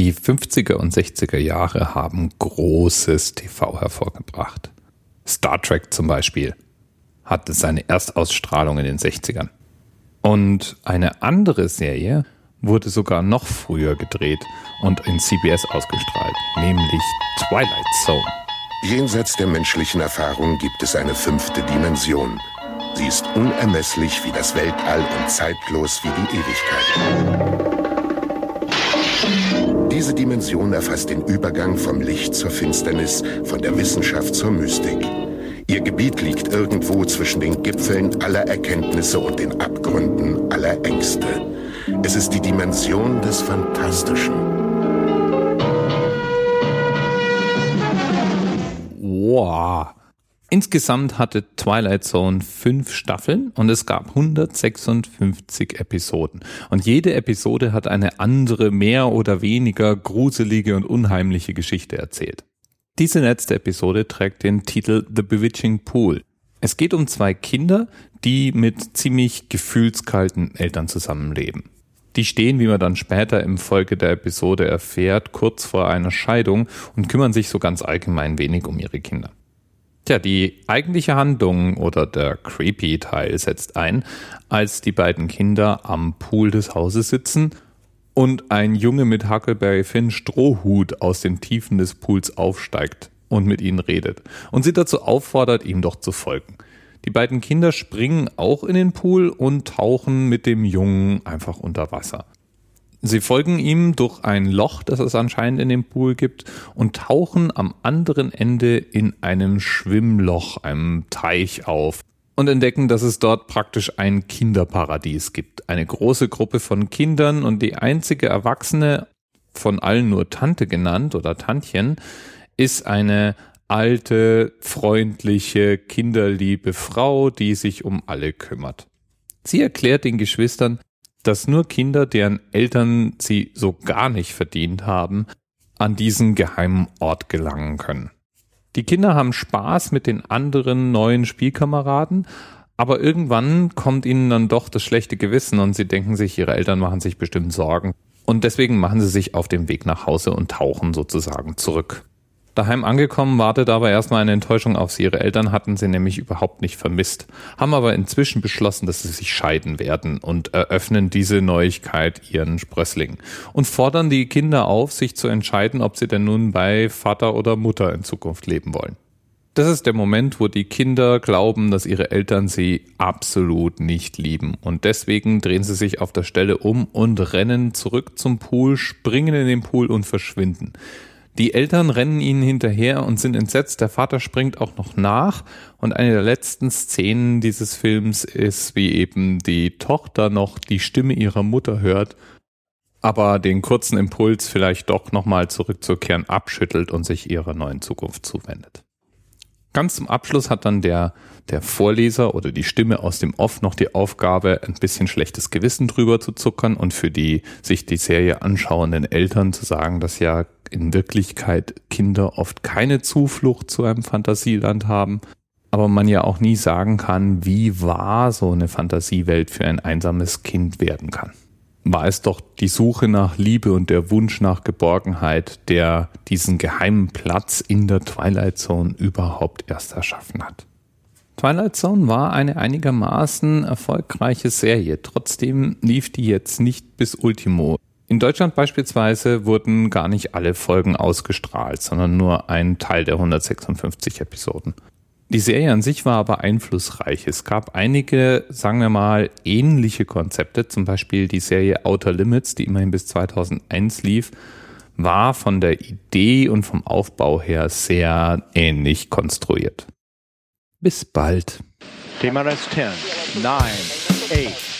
Die 50er und 60er Jahre haben großes TV hervorgebracht. Star Trek zum Beispiel hatte seine Erstausstrahlung in den 60ern. Und eine andere Serie wurde sogar noch früher gedreht und in CBS ausgestrahlt, nämlich Twilight Zone. Jenseits der menschlichen Erfahrung gibt es eine fünfte Dimension. Sie ist unermesslich wie das Weltall und zeitlos wie die Ewigkeit. Diese Dimension erfasst den Übergang vom Licht zur Finsternis, von der Wissenschaft zur Mystik. Ihr Gebiet liegt irgendwo zwischen den Gipfeln aller Erkenntnisse und den Abgründen aller Ängste. Es ist die Dimension des Fantastischen. Insgesamt hatte Twilight Zone fünf Staffeln und es gab 156 Episoden. Und jede Episode hat eine andere, mehr oder weniger gruselige und unheimliche Geschichte erzählt. Diese letzte Episode trägt den Titel The Bewitching Pool. Es geht um zwei Kinder, die mit ziemlich gefühlskalten Eltern zusammenleben. Die stehen, wie man dann später im Folge der Episode erfährt, kurz vor einer Scheidung und kümmern sich so ganz allgemein wenig um ihre Kinder. Tja, die eigentliche Handlung oder der creepy Teil setzt ein, als die beiden Kinder am Pool des Hauses sitzen und ein Junge mit Huckleberry Finn Strohhut aus den Tiefen des Pools aufsteigt und mit ihnen redet und sie dazu auffordert, ihm doch zu folgen. Die beiden Kinder springen auch in den Pool und tauchen mit dem Jungen einfach unter Wasser. Sie folgen ihm durch ein Loch, das es anscheinend in dem Pool gibt, und tauchen am anderen Ende in einem Schwimmloch, einem Teich auf und entdecken, dass es dort praktisch ein Kinderparadies gibt. Eine große Gruppe von Kindern und die einzige Erwachsene, von allen nur Tante genannt oder Tantchen, ist eine alte, freundliche, kinderliebe Frau, die sich um alle kümmert. Sie erklärt den Geschwistern, dass nur Kinder, deren Eltern sie so gar nicht verdient haben, an diesen geheimen Ort gelangen können. Die Kinder haben Spaß mit den anderen neuen Spielkameraden, aber irgendwann kommt ihnen dann doch das schlechte Gewissen und sie denken sich, ihre Eltern machen sich bestimmt Sorgen. Und deswegen machen sie sich auf den Weg nach Hause und tauchen sozusagen zurück. Daheim angekommen wartet aber erstmal eine Enttäuschung auf sie. Ihre Eltern hatten sie nämlich überhaupt nicht vermisst, haben aber inzwischen beschlossen, dass sie sich scheiden werden und eröffnen diese Neuigkeit ihren Sprösslingen und fordern die Kinder auf, sich zu entscheiden, ob sie denn nun bei Vater oder Mutter in Zukunft leben wollen. Das ist der Moment, wo die Kinder glauben, dass ihre Eltern sie absolut nicht lieben. Und deswegen drehen sie sich auf der Stelle um und rennen zurück zum Pool, springen in den Pool und verschwinden. Die Eltern rennen ihnen hinterher und sind entsetzt. Der Vater springt auch noch nach. Und eine der letzten Szenen dieses Films ist, wie eben die Tochter noch die Stimme ihrer Mutter hört, aber den kurzen Impuls vielleicht doch nochmal zurückzukehren abschüttelt und sich ihrer neuen Zukunft zuwendet. Ganz zum Abschluss hat dann der, der Vorleser oder die Stimme aus dem Off noch die Aufgabe, ein bisschen schlechtes Gewissen drüber zu zuckern und für die sich die Serie anschauenden Eltern zu sagen, dass ja in Wirklichkeit Kinder oft keine Zuflucht zu einem Fantasieland haben, aber man ja auch nie sagen kann, wie wahr so eine Fantasiewelt für ein einsames Kind werden kann war es doch die Suche nach Liebe und der Wunsch nach Geborgenheit, der diesen geheimen Platz in der Twilight Zone überhaupt erst erschaffen hat. Twilight Zone war eine einigermaßen erfolgreiche Serie, trotzdem lief die jetzt nicht bis Ultimo. In Deutschland beispielsweise wurden gar nicht alle Folgen ausgestrahlt, sondern nur ein Teil der 156 Episoden. Die Serie an sich war aber einflussreich. Es gab einige, sagen wir mal, ähnliche Konzepte. Zum Beispiel die Serie Outer Limits, die immerhin bis 2001 lief, war von der Idee und vom Aufbau her sehr ähnlich konstruiert. Bis bald. TMRS 10, 9, 8.